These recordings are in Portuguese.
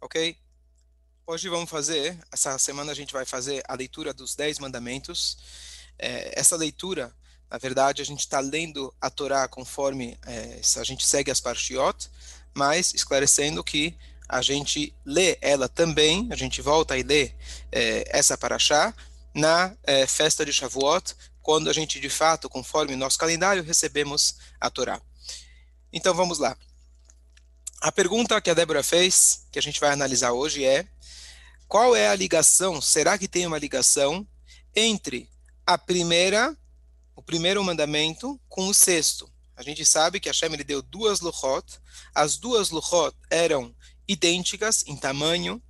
Ok? Hoje vamos fazer, essa semana a gente vai fazer a leitura dos Dez Mandamentos. É, essa leitura, na verdade, a gente está lendo a Torá conforme é, a gente segue as Parshiot, mas esclarecendo que a gente lê ela também, a gente volta e lê é, essa Parashá na é, festa de Shavuot, quando a gente, de fato, conforme nosso calendário, recebemos a Torá. Então vamos lá. A pergunta que a Débora fez, que a gente vai analisar hoje, é qual é a ligação? Será que tem uma ligação entre a primeira, o primeiro mandamento com o sexto? A gente sabe que Hashem ele deu duas luchot, as duas luchot eram idênticas em tamanho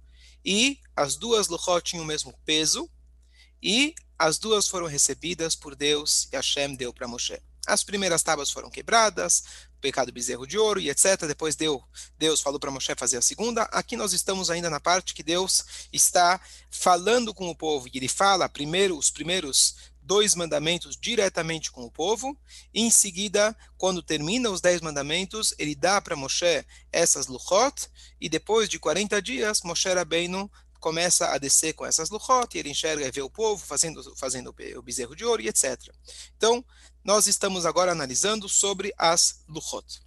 e as duas luchot tinham o mesmo peso e as duas foram recebidas por Deus e Hashem deu para Moshe. As primeiras tábuas foram quebradas, pecado bezerro de ouro e etc. Depois deu, Deus falou para Moshe fazer a segunda. Aqui nós estamos ainda na parte que Deus está falando com o povo. E ele fala primeiro os primeiros dois mandamentos diretamente com o povo. E em seguida, quando termina os dez mandamentos, ele dá para Moshe essas luchot. E depois de 40 dias, Moshe Rabbeinu começa a descer com essas luchot, e ele enxerga e vê o povo fazendo, fazendo o bezerro de ouro e etc. Então, nós estamos agora analisando sobre as luchot.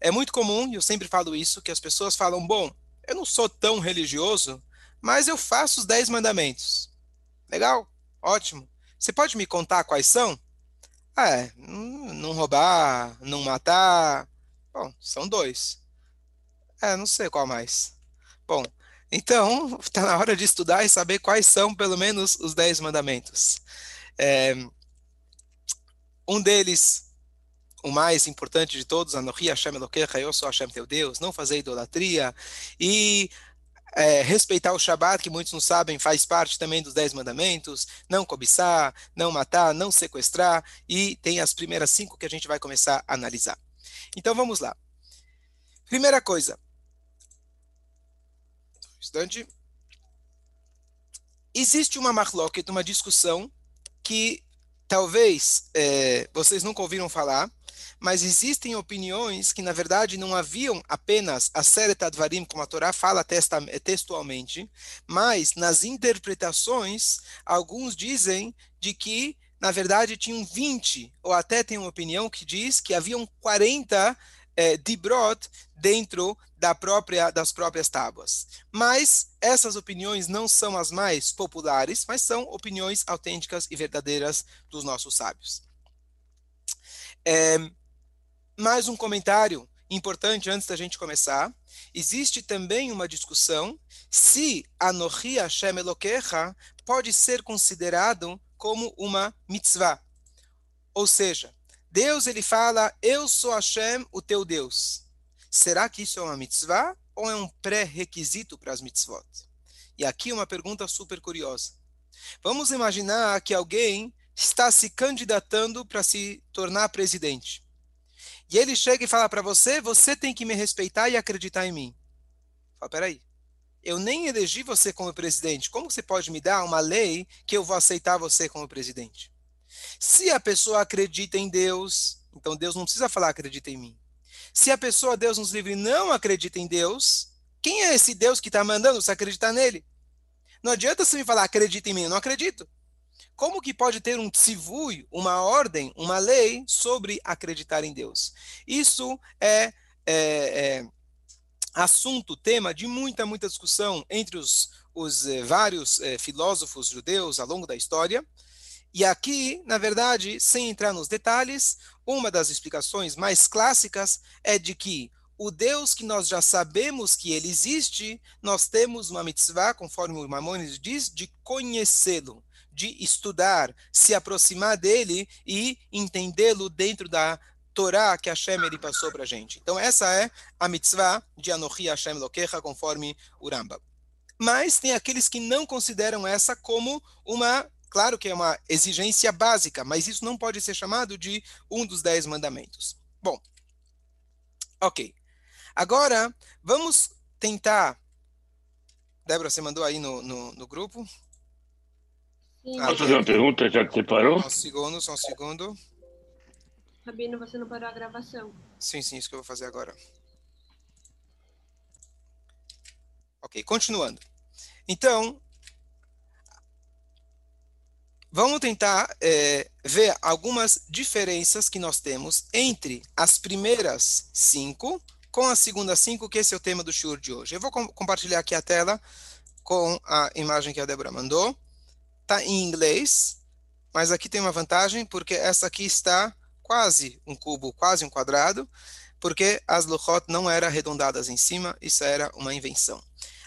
É muito comum, e eu sempre falo isso, que as pessoas falam, bom, eu não sou tão religioso, mas eu faço os dez mandamentos. Legal, ótimo. Você pode me contar quais são? Ah, é, não roubar, não matar. Bom, são dois. É, não sei qual mais. Bom, então, está na hora de estudar e saber quais são, pelo menos, os dez mandamentos. É, um deles, o mais importante de todos, Anohi Hashem Elokecha, eu sou Hashem teu Deus, não fazer idolatria, e é, respeitar o Shabat, que muitos não sabem, faz parte também dos Dez Mandamentos, não cobiçar, não matar, não sequestrar, e tem as primeiras cinco que a gente vai começar a analisar. Então vamos lá. Primeira coisa, instante. Existe uma marloquet, uma discussão que talvez é, vocês nunca ouviram falar, mas existem opiniões que, na verdade, não haviam apenas a Seret Advarim, como a Torá fala textualmente, mas nas interpretações, alguns dizem de que, na verdade, tinham 20, ou até tem uma opinião que diz que haviam 40 é, dibrot dentro da própria, das próprias tábuas. Mas essas opiniões não são as mais populares, mas são opiniões autênticas e verdadeiras dos nossos sábios. É, mais um comentário importante antes da gente começar. Existe também uma discussão se Anohi Hashem Elokecha pode ser considerado como uma mitzvah. Ou seja, Deus ele fala, eu sou Hashem, o teu Deus. Será que isso é uma mitzvah ou é um pré-requisito para as mitzvot? E aqui uma pergunta super curiosa. Vamos imaginar que alguém está se candidatando para se tornar presidente. E ele chega e fala para você, você tem que me respeitar e acreditar em mim. Fala, peraí, eu nem elegi você como presidente. Como você pode me dar uma lei que eu vou aceitar você como presidente? Se a pessoa acredita em Deus, então Deus não precisa falar acredita em mim. Se a pessoa, Deus nos livre, não acredita em Deus, quem é esse Deus que está mandando você acreditar nele? Não adianta você me falar acredita em mim, eu não acredito. Como que pode ter um tzivui, uma ordem, uma lei sobre acreditar em Deus? Isso é, é, é assunto, tema de muita, muita discussão entre os, os eh, vários eh, filósofos judeus ao longo da história. E aqui, na verdade, sem entrar nos detalhes, uma das explicações mais clássicas é de que o Deus que nós já sabemos que ele existe, nós temos uma mitzvah, conforme o Maimonides diz, de conhecê-lo, de estudar, se aproximar dele e entendê-lo dentro da Torá que Hashem ele passou para a gente. Então essa é a mitzvah de Anochi Hashem Lokecha, conforme o Rambam. Mas tem aqueles que não consideram essa como uma Claro que é uma exigência básica, mas isso não pode ser chamado de um dos dez mandamentos. Bom, ok. Agora, vamos tentar. Débora, você mandou aí no, no, no grupo? Sim. Ah, Posso fazer uma pergunta, já que você parou? Só um segundo, só um segundo. Rabino, você não parou a gravação. Sim, sim, isso que eu vou fazer agora. Ok, continuando. Então, vamos tentar é, ver algumas diferenças que nós temos entre as primeiras cinco com as segundas cinco, que esse é o tema do show de hoje. Eu vou com compartilhar aqui a tela com a imagem que a Débora mandou. Está em inglês, mas aqui tem uma vantagem, porque essa aqui está quase um cubo, quase um quadrado, porque as luchot não eram arredondadas em cima, isso era uma invenção.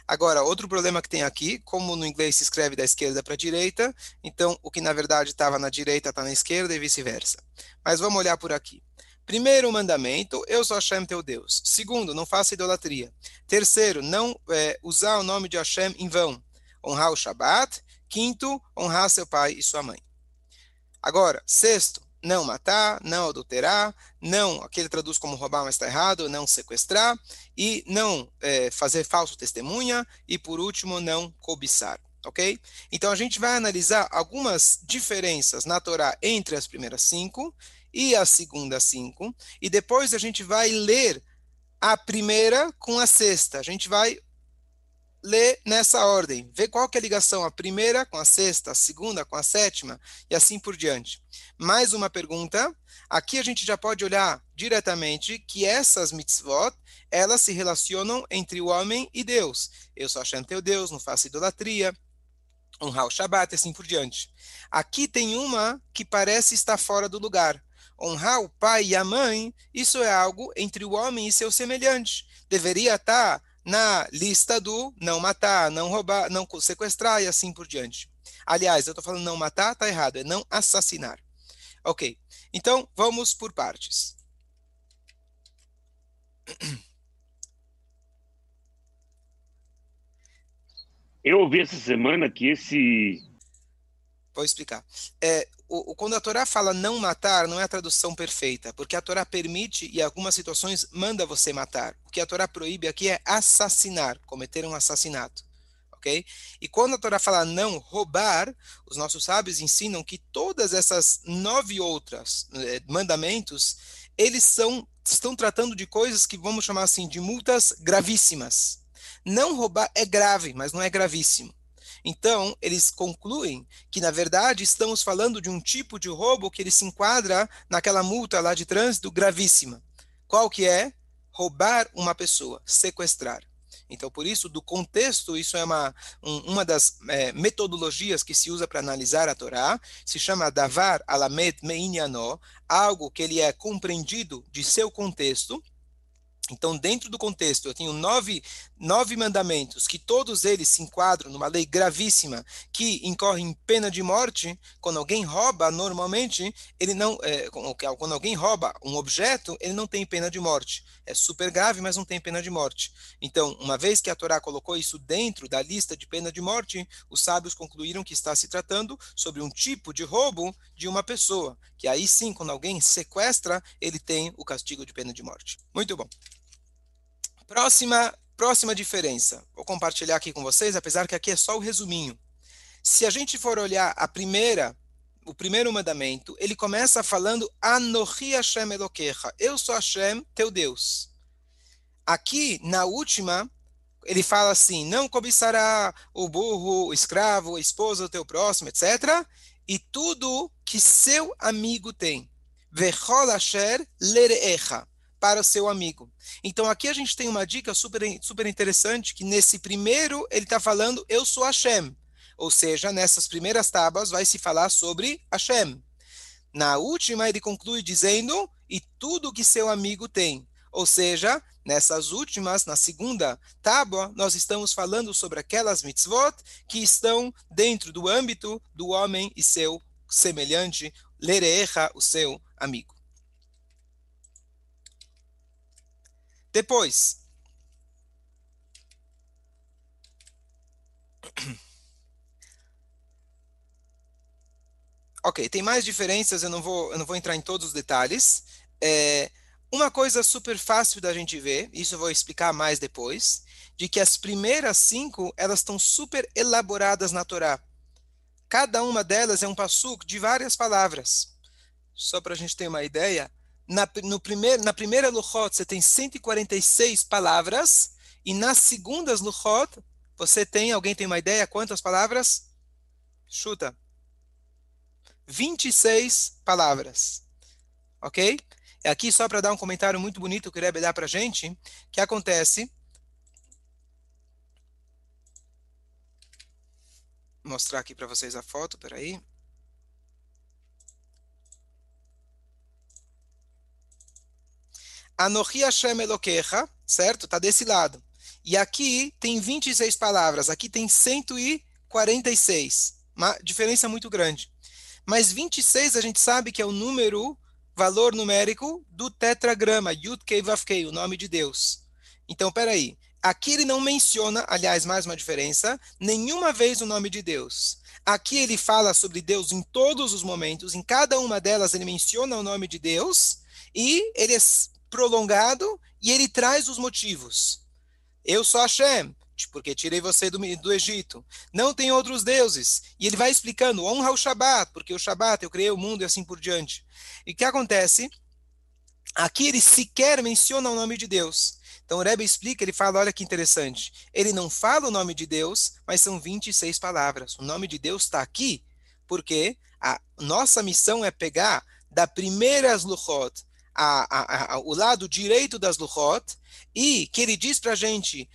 Agora, outro problema que tem aqui, como no inglês se escreve da esquerda para a direita, então o que na verdade estava na direita está na esquerda e vice-versa. Mas vamos olhar por aqui. Primeiro mandamento, eu sou Hashem teu Deus. Segundo, não faça idolatria. Terceiro, não é, usar o nome de Hashem em vão. Honrar o Shabat. Quinto, honrar seu pai e sua mãe. Agora, sexto, não matar, não adulterar, não, aqui ele traduz como roubar, mas está errado, não sequestrar, e não é, fazer falso testemunha, e por último, não cobiçar. Ok? Então a gente vai analisar algumas diferenças na Torá entre as primeiras cinco e as segundas cinco, e depois a gente vai ler a primeira com a sexta. A gente vai lê nessa ordem. Vê qual que é a ligação, a primeira com a sexta, a segunda com a sétima, e assim por diante. Mais uma pergunta. Aqui a gente já pode olhar diretamente que essas mitzvot, elas se relacionam entre o homem e Deus. Eu sou Hashem teu Deus, não faço idolatria, honrar o Shabat, assim por diante. Aqui tem uma que parece estar fora do lugar. Honrar o pai e a mãe, isso é algo entre o homem e seu semelhante. Deveria estar na lista do não matar, não roubar, não sequestrar e assim por diante. Aliás, eu estou falando não matar, está errado, é não assassinar. Ok, então vamos por partes. Eu ouvi essa semana que esse. Vou explicar. É, o, quando a Torá fala não matar, não é a tradução perfeita, porque a Torá permite e em algumas situações manda você matar. O que a Torá proíbe aqui é assassinar, cometer um assassinato. ok? E quando a Torá fala não roubar, os nossos sábios ensinam que todas essas nove outras eh, mandamentos, eles são estão tratando de coisas que vamos chamar assim de multas gravíssimas. Não roubar é grave, mas não é gravíssimo. Então, eles concluem que, na verdade, estamos falando de um tipo de roubo que ele se enquadra naquela multa lá de trânsito gravíssima. Qual que é? Roubar uma pessoa, sequestrar. Então, por isso, do contexto, isso é uma, um, uma das é, metodologias que se usa para analisar a Torá, se chama Davar Alamed Meinyanó, algo que ele é compreendido de seu contexto, então, dentro do contexto, eu tenho nove, nove mandamentos, que todos eles se enquadram numa lei gravíssima que incorre em pena de morte. Quando alguém rouba, normalmente, ele não. É, quando alguém rouba um objeto, ele não tem pena de morte. É super grave, mas não tem pena de morte. Então, uma vez que a Torá colocou isso dentro da lista de pena de morte, os sábios concluíram que está se tratando sobre um tipo de roubo de uma pessoa. Que aí sim, quando alguém sequestra, ele tem o castigo de pena de morte. Muito bom. Próxima, próxima diferença. Vou compartilhar aqui com vocês, apesar que aqui é só o resuminho. Se a gente for olhar a primeira, o primeiro mandamento, ele começa falando Anohi Hashem Elokecha. Eu sou Hashem, teu Deus. Aqui, na última, ele fala assim: não cobiçará o burro, o escravo, a esposa do teu próximo, etc. E tudo que seu amigo tem. Vechol asher lereecha para o seu amigo. Então aqui a gente tem uma dica super, super interessante, que nesse primeiro ele está falando, eu sou Hashem. Ou seja, nessas primeiras tábuas vai se falar sobre Hashem. Na última ele conclui dizendo, e tudo que seu amigo tem. Ou seja, nessas últimas, na segunda tábua, nós estamos falando sobre aquelas mitzvot que estão dentro do âmbito do homem e seu semelhante, lereecha, o seu amigo. Depois. Ok, tem mais diferenças, eu não vou, eu não vou entrar em todos os detalhes. É, uma coisa super fácil da gente ver, isso eu vou explicar mais depois, de que as primeiras cinco, elas estão super elaboradas na Torá. Cada uma delas é um passuco de várias palavras. Só para a gente ter uma ideia, na, no primeiro, na primeira Luchot você tem 146 palavras, e nas segundas Luchot Você tem, alguém tem uma ideia quantas palavras? Chuta. 26 palavras. Ok? É aqui só para dar um comentário muito bonito que o Rebbe dá para gente, que acontece. Vou mostrar aqui para vocês a foto, peraí. Anochi Hashem Elokecha, certo? Está desse lado. E aqui tem 26 palavras, aqui tem 146. Uma diferença muito grande. Mas 26 a gente sabe que é o número, valor numérico do tetragrama, Yud Kei Vav Kei, o nome de Deus. Então, peraí. Aqui ele não menciona, aliás, mais uma diferença, nenhuma vez o nome de Deus. Aqui ele fala sobre Deus em todos os momentos, em cada uma delas ele menciona o nome de Deus, e ele é prolongado e ele traz os motivos. Eu sou Hashem, porque tirei você do, do Egito. Não tem outros deuses. E ele vai explicando, honra o Shabat, porque o Shabat eu criei o mundo e assim por diante. E o que acontece? Aqui ele sequer menciona o nome de Deus. Então o Rebbe explica, ele fala, olha que interessante. Ele não fala o nome de Deus, mas são 26 palavras. O nome de Deus está aqui, porque a nossa missão é pegar da primeira Luchot a, a, a, o lado direito das Luchot, e que ele diz para a gente,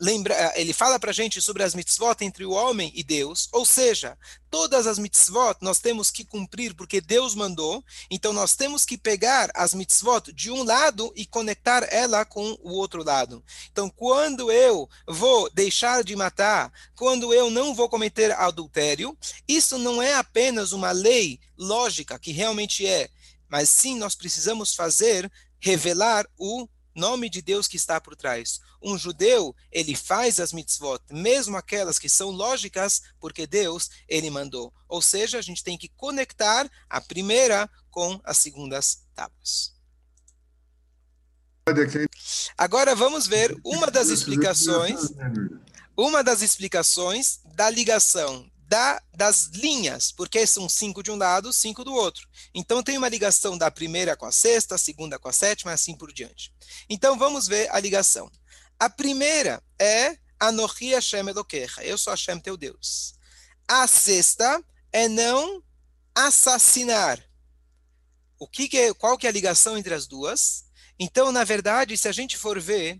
lembra, eh, ele fala para a gente sobre as mitzvot entre o homem e Deus, ou seja, todas as mitzvot nós temos que cumprir porque Deus mandou, então nós temos que pegar as mitzvot de um lado e conectar ela com o outro lado. Então, quando eu vou deixar de matar, quando eu não vou cometer adultério, isso não é apenas uma lei lógica, que realmente é, mas sim nós precisamos fazer, revelar o nome de Deus que está por trás. Um judeu, ele faz as mitzvot, mesmo aquelas que são lógicas, porque Deus, ele mandou. Ou seja, a gente tem que conectar a primeira com as segundas tábuas. Agora vamos ver uma das explicações, uma das explicações da ligação da, das linhas, porque são cinco de um lado, cinco do outro. Então tem uma ligação da primeira com a sexta, a segunda com a sétima, assim por diante. Então vamos ver a ligação. A primeira é Anochi Hashem Elokecha, eu sou Hashem teu Deus. A sexta é não assassinar. O que, que é, qual que é a ligação entre as duas? Então, na verdade, se a gente for ver,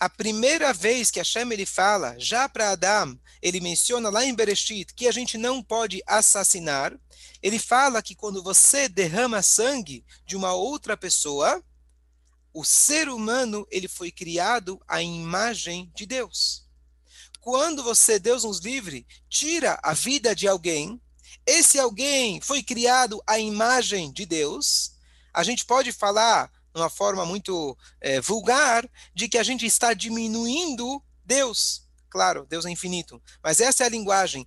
a primeira vez que Hashem ele fala, já para Adam, ele menciona lá em Bereshit que a gente não pode assassinar. Ele fala que quando você derrama sangue de uma outra pessoa, o ser humano ele foi criado à imagem de Deus. Quando você, Deus nos livre, tira a vida de alguém, esse alguém foi criado à imagem de Deus. A gente pode falar, de uma forma muito é, vulgar, de que a gente está diminuindo Deus. Claro, Deus é infinito. Mas essa é a linguagem.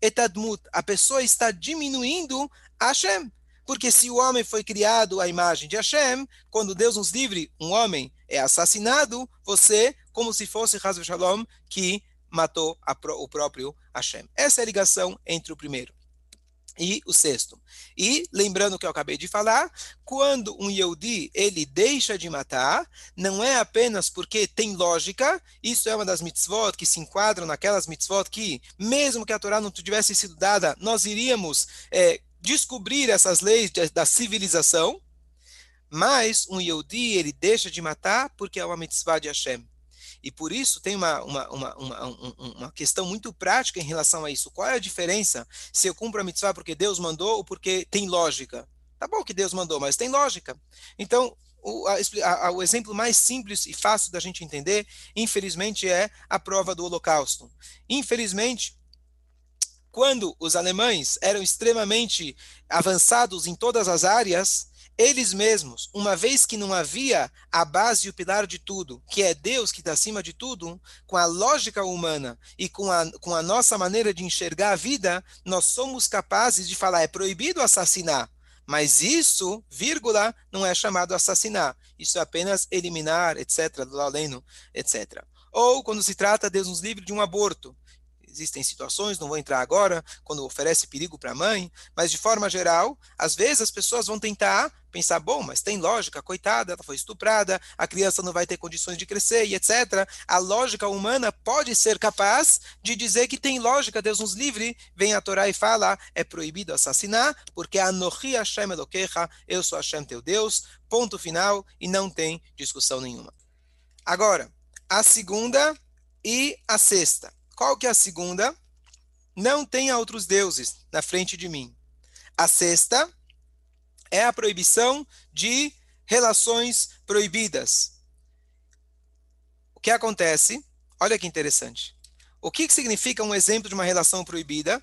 Etadmut. A pessoa está diminuindo Hashem. Porque se o homem foi criado à imagem de Hashem, quando Deus nos livre, um homem é assassinado, você, como se fosse Hazve Shalom, que matou o próprio Hashem. Essa é a ligação entre o primeiro e o sexto. E, lembrando que eu acabei de falar, quando um Yehudi, ele deixa de matar, não é apenas porque tem lógica, isso é uma das mitzvot que se enquadram naquelas mitzvot que, mesmo que a Torá não tivesse sido dada, nós iríamos é, descobrir essas leis da civilização, mas um Yehudi, ele deixa de matar porque é uma mitzvah de Hashem. E por isso tem uma, uma, uma, uma, uma questão muito prática em relação a isso. Qual é a diferença se eu cumpro a mitzvah porque Deus mandou ou porque tem lógica? Tá bom que Deus mandou, mas tem lógica. Então, o, a, a, o exemplo mais simples e fácil da gente entender, infelizmente, é a prova do Holocausto. Infelizmente, quando os alemães eram extremamente avançados em todas as áreas, eles mesmos, uma vez que não havia a base e o pilar de tudo, que é Deus que está acima de tudo, com a lógica humana e com a, com a nossa maneira de enxergar a vida, nós somos capazes de falar, é proibido assassinar. Mas isso, vírgula, não é chamado assassinar. Isso é apenas eliminar, etc., do aleno, etc. Ou quando se trata, Deus nos livre de um aborto existem situações, não vou entrar agora, quando oferece perigo para a mãe, mas de forma geral, às vezes as pessoas vão tentar pensar, bom, mas tem lógica, coitada, ela foi estuprada, a criança não vai ter condições de crescer e etc. A lógica humana pode ser capaz de dizer que tem lógica, Deus nos livre, vem a Torá e fala, é proibido assassinar, porque Anohi Hashem Elokecha, eu sou Hashem teu Deus, ponto final, e não tem discussão nenhuma. Agora, a segunda e a sexta. Qual que é a segunda? Não tenha outros deuses na frente de mim. A sexta é a proibição de relações proibidas. O que acontece? Olha que interessante. O que, que significa um exemplo de uma relação proibida?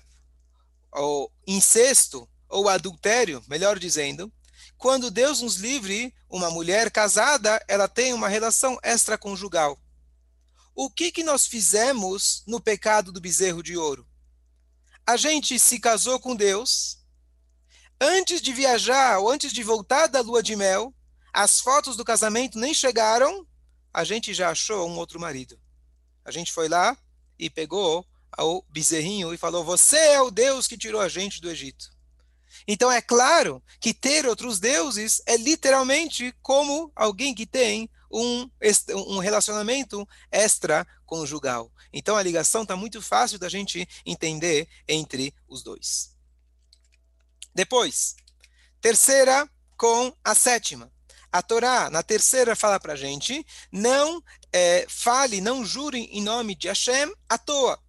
Ou incesto, ou adultério, melhor dizendo, quando Deus nos livre, uma mulher casada, ela tem uma relação extraconjugal. O que, que nós fizemos no pecado do bezerro de ouro? A gente se casou com Deus, antes de viajar ou antes de voltar da lua de mel, as fotos do casamento nem chegaram, a gente já achou um outro marido. A gente foi lá e pegou o bezerrinho e falou: Você é o Deus que tirou a gente do Egito. Então é claro que ter outros deuses é literalmente como alguém que tem um, um relacionamento extraconjugal. Então a ligação está muito fácil da gente entender entre os dois. Depois, terceira com a sétima. A Torá, na terceira, fala para a gente: não é, fale, não jure em nome de Hashem à toa.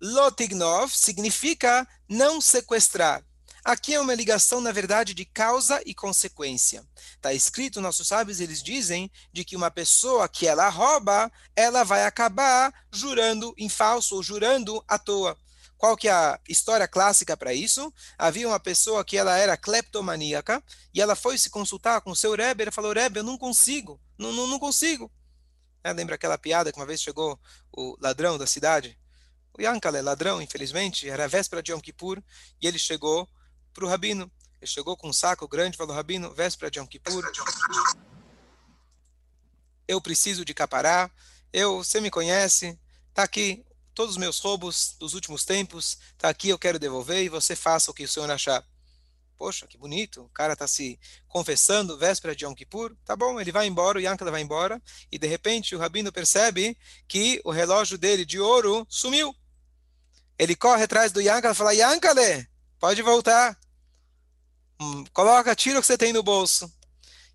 Lotignov significa não sequestrar. Aqui é uma ligação, na verdade, de causa e consequência. Está escrito, nossos sábios, eles dizem de que uma pessoa que ela rouba, ela vai acabar jurando em falso ou jurando à toa. Qual que é a história clássica para isso? Havia uma pessoa que ela era cleptomaníaca e ela foi se consultar com o seu Rebbe, ele falou, Rebbe, eu não consigo, não, não, não consigo. É, lembra aquela piada que uma vez chegou o ladrão da cidade? O Yankale, ladrão, infelizmente, era véspera de Yom Kippur, e ele chegou para o rabino. Ele chegou com um saco grande falou, rabino, véspera de Yom Kippur, eu preciso de capará, eu, você me conhece, tá aqui todos os meus roubos dos últimos tempos, tá aqui, eu quero devolver e você faça o que o senhor achar. Poxa, que bonito, o cara está se confessando, véspera de Yom Kippur, tá bom, ele vai embora, o Yankala vai embora, e de repente o rabino percebe que o relógio dele de ouro sumiu. Ele corre atrás do Yankala e fala, Yankale, pode voltar. Hum, coloca, tira o que você tem no bolso.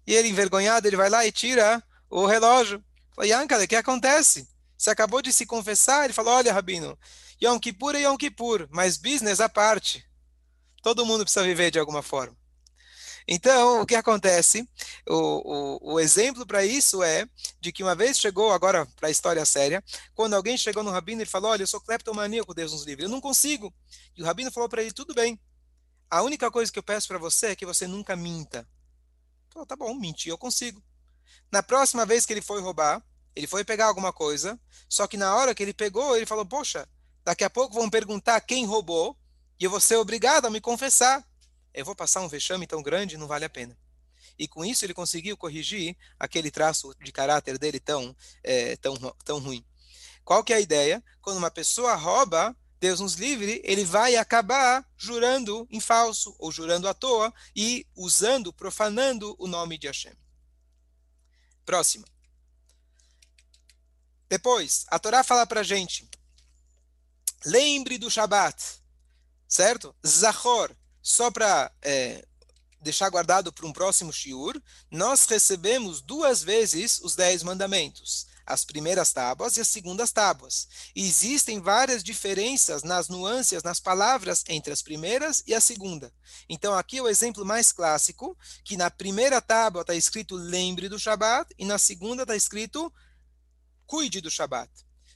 E ele, envergonhado, ele vai lá e tira o relógio. Fala, Yankale, o que acontece? Você acabou de se confessar? Ele falou, olha, Rabino, Yom Kippur é Yom Kippur, mas business à parte. Todo mundo precisa viver de alguma forma. Então, o que acontece? O, o, o exemplo para isso é de que uma vez chegou, agora para a história séria, quando alguém chegou no rabino e falou: Olha, eu sou cleptomaníaco, Deus nos livre, eu não consigo. E o rabino falou para ele: Tudo bem, a única coisa que eu peço para você é que você nunca minta. Falou, tá bom, mentir eu consigo. Na próxima vez que ele foi roubar, ele foi pegar alguma coisa, só que na hora que ele pegou, ele falou: Poxa, daqui a pouco vão perguntar quem roubou, e eu vou ser obrigado a me confessar. Eu vou passar um vexame tão grande, não vale a pena. E com isso ele conseguiu corrigir aquele traço de caráter dele tão, é, tão, tão ruim. Qual que é a ideia? Quando uma pessoa rouba, Deus nos livre, ele vai acabar jurando em falso, ou jurando à toa, e usando, profanando o nome de Hashem. Próxima. Depois, a Torá fala para gente, lembre do Shabat, certo? Zachor, só para é, deixar guardado para um próximo shiur, nós recebemos duas vezes os dez mandamentos as primeiras tábuas e as segundas tábuas. E existem várias diferenças nas nuances, nas palavras entre as primeiras e a segunda. Então, aqui é o exemplo mais clássico, que na primeira tábua está escrito lembre do Shabat, e na segunda está escrito cuide do Shabat.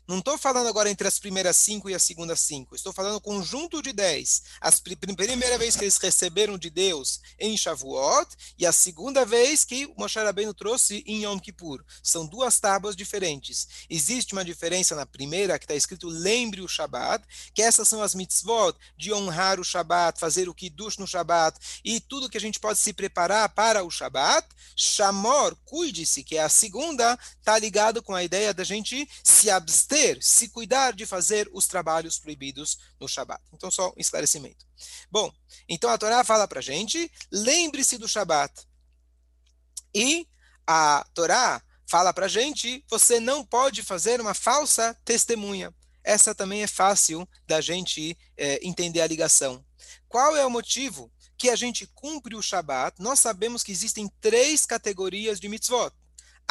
Não estou falando agora entre as primeiras cinco e as segundas cinco. Estou falando conjunto de dez. A primeira vez que eles receberam de Deus em Shavuot e a segunda vez que Moshe Rabbeinu trouxe em Yom Kippur. São duas tábuas diferentes. Existe uma diferença na primeira que está escrito lembre o Shabat, que essas são as mitzvot de honrar o Shabat, fazer o kiddush no Shabat e tudo que a gente pode se preparar para o Shabat. Shamor, cuide-se, que é a segunda, está ligado com a ideia da gente se abster abster, se cuidar de fazer os trabalhos proibidos no Shabat. Então, só um esclarecimento. Bom, então a Torá fala para gente, lembre-se do Shabat. E a Torá fala para gente, você não pode fazer uma falsa testemunha. Essa também é fácil da gente é, entender a ligação. Qual é o motivo que a gente cumpre o Shabat? Nós sabemos que existem três categorias de mitzvot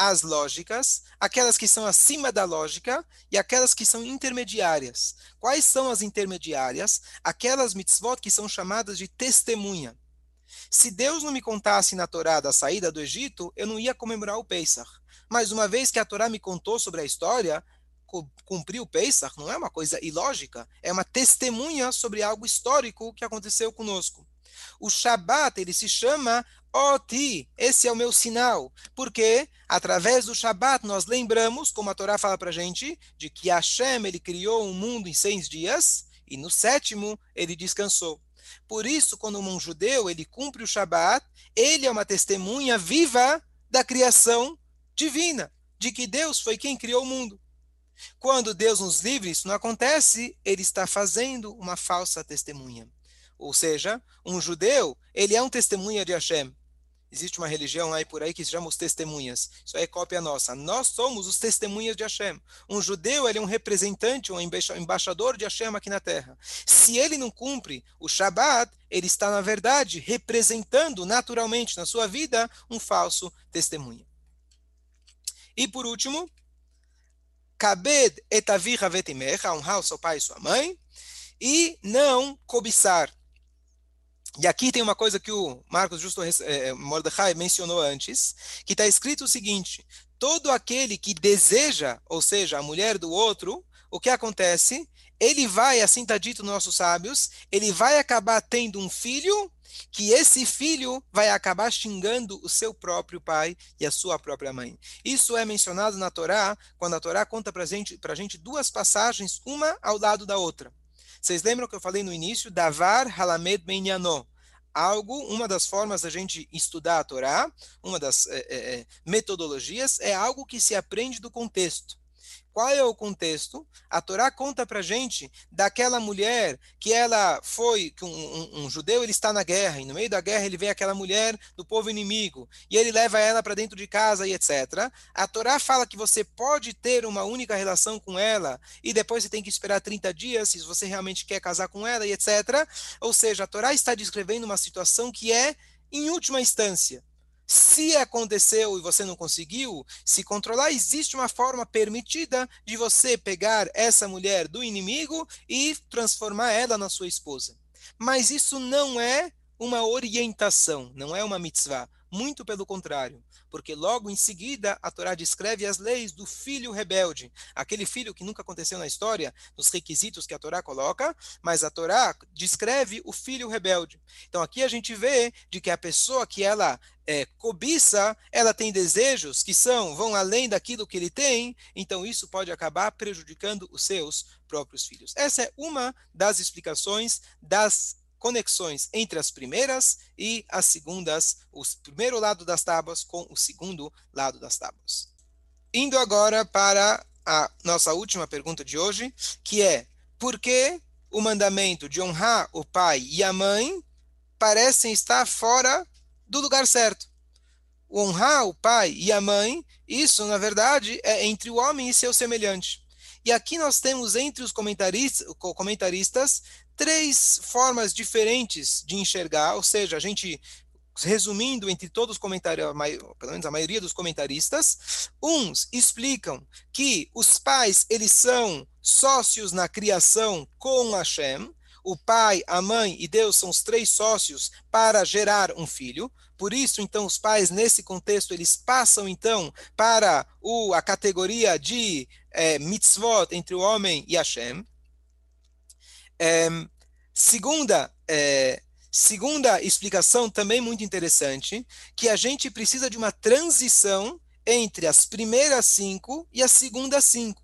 as lógicas, aquelas que são acima da lógica e aquelas que são intermediárias. Quais são as intermediárias? Aquelas mitzvot que são chamadas de testemunha. Se Deus não me contasse na Torá da saída do Egito, eu não ia comemorar o Pesach. Mas uma vez que a Torá me contou sobre a história, cumprir o Pesach não é uma coisa ilógica, é uma testemunha sobre algo histórico que aconteceu conosco. O Shabat, ele se chama Oti, esse é o meu sinal. Porque através do Shabat nós lembramos, como a Torá fala para gente, de que Hashem ele criou um mundo em seis dias e no sétimo ele descansou. Por isso, quando um judeu ele cumpre o Shabat, ele é uma testemunha viva da criação divina, de que Deus foi quem criou o mundo. Quando Deus nos livre, isso não acontece, ele está fazendo uma falsa testemunha. Ou seja, um judeu, ele é um testemunha de Hashem. Existe uma religião aí por aí que se chama os testemunhas. Isso aí é cópia nossa. Nós somos os testemunhas de Hashem. Um judeu, ele é um representante, um embaixador de Hashem aqui na terra. Se ele não cumpre o Shabat, ele está, na verdade, representando naturalmente na sua vida um falso testemunha. E por último, Kabed etavicha vetimecha, honrar o seu pai e sua mãe, e não cobiçar e aqui tem uma coisa que o Marcos Justo é, Mordecai mencionou antes, que está escrito o seguinte: todo aquele que deseja, ou seja, a mulher do outro, o que acontece? Ele vai, assim está dito nos nossos sábios, ele vai acabar tendo um filho, que esse filho vai acabar xingando o seu próprio pai e a sua própria mãe. Isso é mencionado na Torá, quando a Torá conta para gente, a gente duas passagens, uma ao lado da outra. Vocês lembram que eu falei no início? Davar halamed benyanó. Algo, uma das formas da gente estudar a Torá, uma das é, é, metodologias, é algo que se aprende do contexto. Qual é o contexto? A Torá conta para gente daquela mulher que ela foi, que um, um, um, judeu ele está na guerra, e no meio da guerra ele vê aquela mulher do povo inimigo, e ele leva ela para dentro de casa e etc. A Torá fala que você pode ter uma única relação com ela, e depois você tem que esperar 30 dias se você realmente quer casar com ela e etc. Ou seja, a Torá está descrevendo uma situação que é, em última instância, se aconteceu e você não conseguiu se controlar, existe uma forma permitida de você pegar essa mulher do inimigo e transformar ela na sua esposa. Mas isso não é uma orientação, não é uma mitzvah. Muito pelo contrário, porque logo em seguida a Torá descreve as leis do filho rebelde, aquele filho que nunca aconteceu na história, nos requisitos que a Torá coloca, mas a Torá descreve o filho rebelde. Então aqui a gente vê de que a pessoa que ela é, cobiça, ela tem desejos que são vão além daquilo que ele tem, então isso pode acabar prejudicando os seus próprios filhos. Essa é uma das explicações das conexões entre as primeiras e as segundas, o primeiro lado das tábuas com o segundo lado das tábuas. Indo agora para a nossa última pergunta de hoje, que é: por que o mandamento de honrar o pai e a mãe parecem estar fora do lugar certo? Honrar o pai e a mãe, isso na verdade é entre o homem e seu semelhante. E aqui nós temos entre os comentaristas, comentaristas três formas diferentes de enxergar, ou seja, a gente resumindo entre todos os comentários, pelo menos a maioria dos comentaristas, uns explicam que os pais eles são sócios na criação com Hashem, o pai, a mãe e Deus são os três sócios para gerar um filho. Por isso, então, os pais, nesse contexto, eles passam, então, para o, a categoria de é, mitzvot entre o homem e Hashem. É, segunda, é, segunda explicação, também muito interessante, que a gente precisa de uma transição entre as primeiras cinco e as segundas cinco.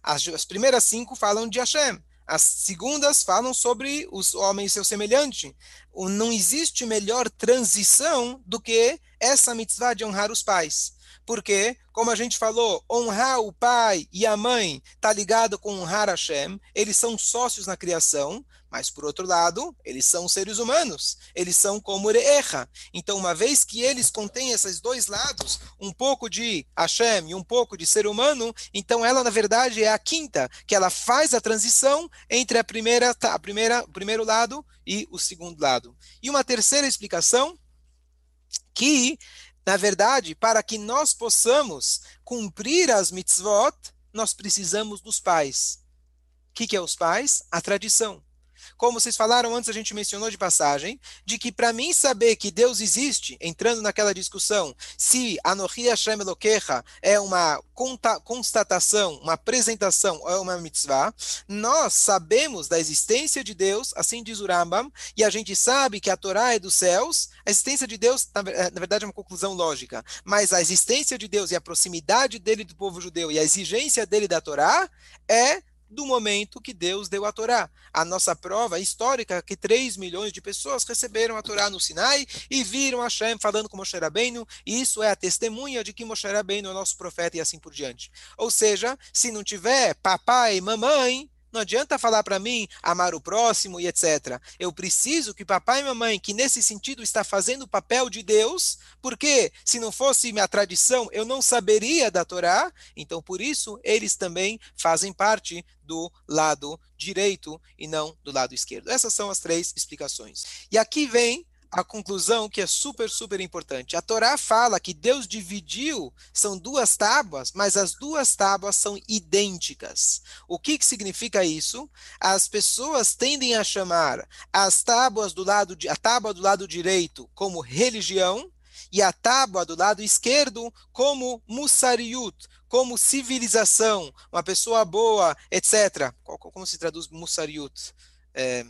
As, as primeiras cinco falam de Hashem. As segundas falam sobre os homens e seu semelhante. Não existe melhor transição do que essa mitzvah de honrar os pais. Porque, como a gente falou, honrar o pai e a mãe está ligado com honrar Hashem, eles são sócios na criação, mas por outro lado, eles são seres humanos, eles são como Re'echa. Então, uma vez que eles contêm esses dois lados, um pouco de Hashem e um pouco de ser humano, então ela, na verdade, é a quinta, que ela faz a transição entre a primeira, a primeira, o primeiro lado e o segundo lado. E uma terceira explicação, que na verdade, para que nós possamos cumprir as mitzvot, nós precisamos dos pais. O que, que é os pais? A tradição. Como vocês falaram antes, a gente mencionou de passagem, de que para mim saber que Deus existe, entrando naquela discussão, se Anohi Hashem Elokecha é uma constatação, uma apresentação é uma mitzvah, nós sabemos da existência de Deus, assim diz o Rambam, e a gente sabe que a Torá é dos céus, a existência de Deus, na verdade, é uma conclusão lógica, mas a existência de Deus e a proximidade dele do povo judeu e a exigência dele da Torá é do momento que Deus deu a Torá. A nossa prova histórica é que 3 milhões de pessoas receberam a Torá no Sinai e viram Hashem falando com Moshe Rabbeinu, e isso é a testemunha de que Moshe Rabbeinu é nosso profeta e assim por diante. Ou seja, se não tiver papai e mamãe, não adianta falar para mim amar o próximo e etc. Eu preciso que papai e mamãe, que nesse sentido está fazendo o papel de Deus, porque se não fosse minha tradição, eu não saberia da Torá. Então, por isso, eles também fazem parte do lado direito e não do lado esquerdo. Essas são as três explicações. E aqui vem a conclusão que é super, super importante. A Torá fala que Deus dividiu, são duas tábuas, mas as duas tábuas são idênticas. O que, que significa isso? As pessoas tendem a chamar as tábuas do lado, a tábua do lado direito como religião e a tábua do lado esquerdo como musariut, como civilização, uma pessoa boa, etc. Como se traduz musariut? É,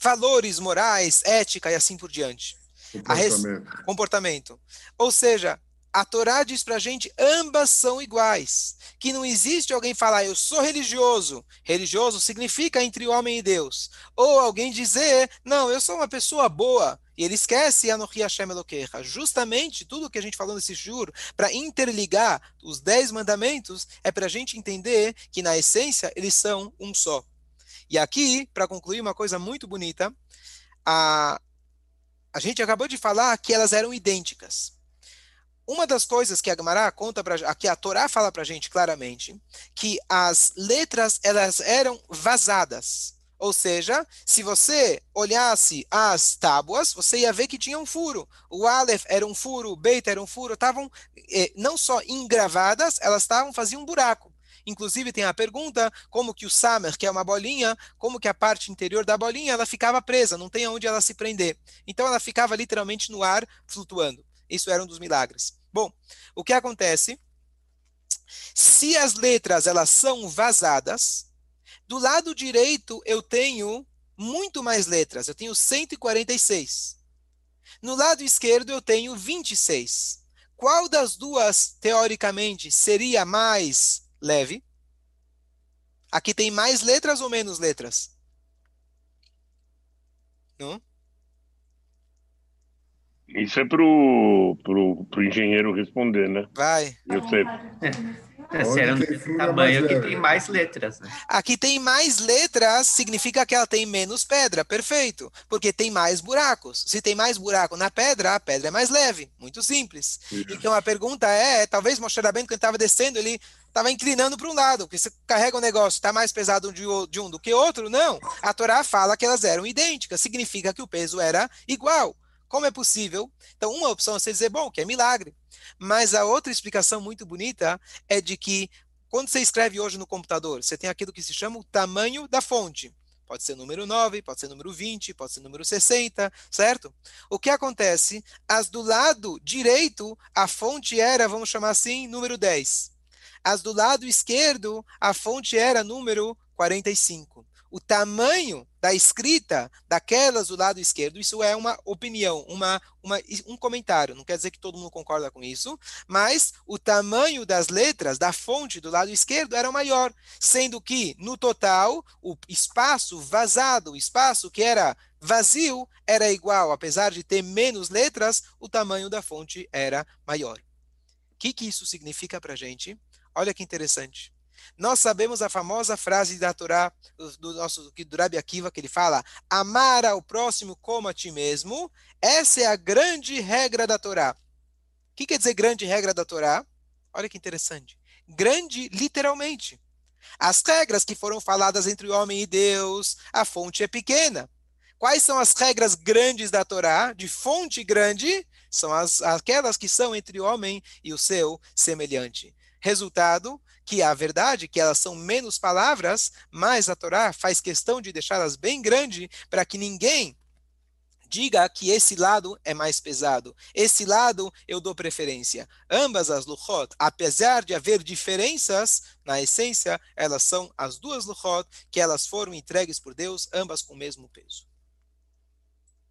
valores morais, ética e assim por diante. Comportamento. Res... Comportamento. Ou seja, a Torá diz para a gente, ambas são iguais. Que não existe alguém falar, eu sou religioso. Religioso significa entre homem e Deus. Ou alguém dizer, não, eu sou uma pessoa boa. E ele esquece Anohi Hashem Elokecha. Justamente tudo que a gente falou nesse juro, para interligar os dez mandamentos, é para a gente entender que na essência eles são um só. E aqui, para concluir, uma coisa muito bonita, a, a gente acabou de falar que elas eram idênticas. Uma das coisas que a Gemara conta para que a Torá fala para a gente claramente, que as letras elas eram vazadas. Ou seja, se você olhasse as tábuas, você ia ver que tinha um furo. O Aleph era um furo, o Beit era um furo, estavam eh, não só engravadas, elas estavam faziam um buraco. Inclusive tem a pergunta como que o Samer, que é uma bolinha, como que a parte interior da bolinha ela ficava presa, não tem onde ela se prender. Então ela ficava literalmente no ar flutuando. Isso era um dos milagres. Bom, o que acontece? Se as letras elas são vazadas, do lado direito eu tenho muito mais letras, eu tenho 146. No lado esquerdo eu tenho 26. Qual das duas, teoricamente, seria mais leve. Aqui tem mais letras ou menos letras? Não? Isso é pro, pro, pro engenheiro responder, né? Vai. Eu sei. É, se era desse tamanho, aqui tem mais letras. Né? Aqui tem mais letras, significa que ela tem menos pedra, perfeito. Porque tem mais buracos. Se tem mais buraco na pedra, a pedra é mais leve. Muito simples. Isso. Então a pergunta é, talvez Moshe Rabbeinu, quando estava descendo, ele estava inclinando para um lado, porque você carrega um negócio, está mais pesado de, de um do que outro, não. A Torá fala que elas eram idênticas, significa que o peso era igual. Como é possível? Então, uma opção é você dizer, bom, que é milagre. Mas a outra explicação muito bonita é de que quando você escreve hoje no computador, você tem aquilo que se chama o tamanho da fonte. Pode ser número 9, pode ser número 20, pode ser número 60, certo? O que acontece? As do lado direito, a fonte era, vamos chamar assim, número 10. As do lado esquerdo, a fonte era número 45. O tamanho da escrita daquelas do lado esquerdo, isso é uma opinião, uma, uma, um comentário, não quer dizer que todo mundo concorda com isso, mas o tamanho das letras da fonte do lado esquerdo era maior, sendo que, no total, o espaço vazado, o espaço que era vazio, era igual, apesar de ter menos letras, o tamanho da fonte era maior. O que, que isso significa para a gente? Olha que interessante. Nós sabemos a famosa frase da Torá, do nosso do Rabi Akiva, que ele fala: amar ao próximo como a ti mesmo. Essa é a grande regra da Torá. O que quer dizer grande regra da Torá? Olha que interessante. Grande, literalmente. As regras que foram faladas entre o homem e Deus, a fonte é pequena. Quais são as regras grandes da Torá, de fonte grande? São as, aquelas que são entre o homem e o seu semelhante. Resultado, que a verdade que elas são menos palavras, mas a Torá faz questão de deixá-las bem grande para que ninguém diga que esse lado é mais pesado. Esse lado eu dou preferência. Ambas as luchot, apesar de haver diferenças, na essência, elas são as duas luchot que elas foram entregues por Deus, ambas com o mesmo peso.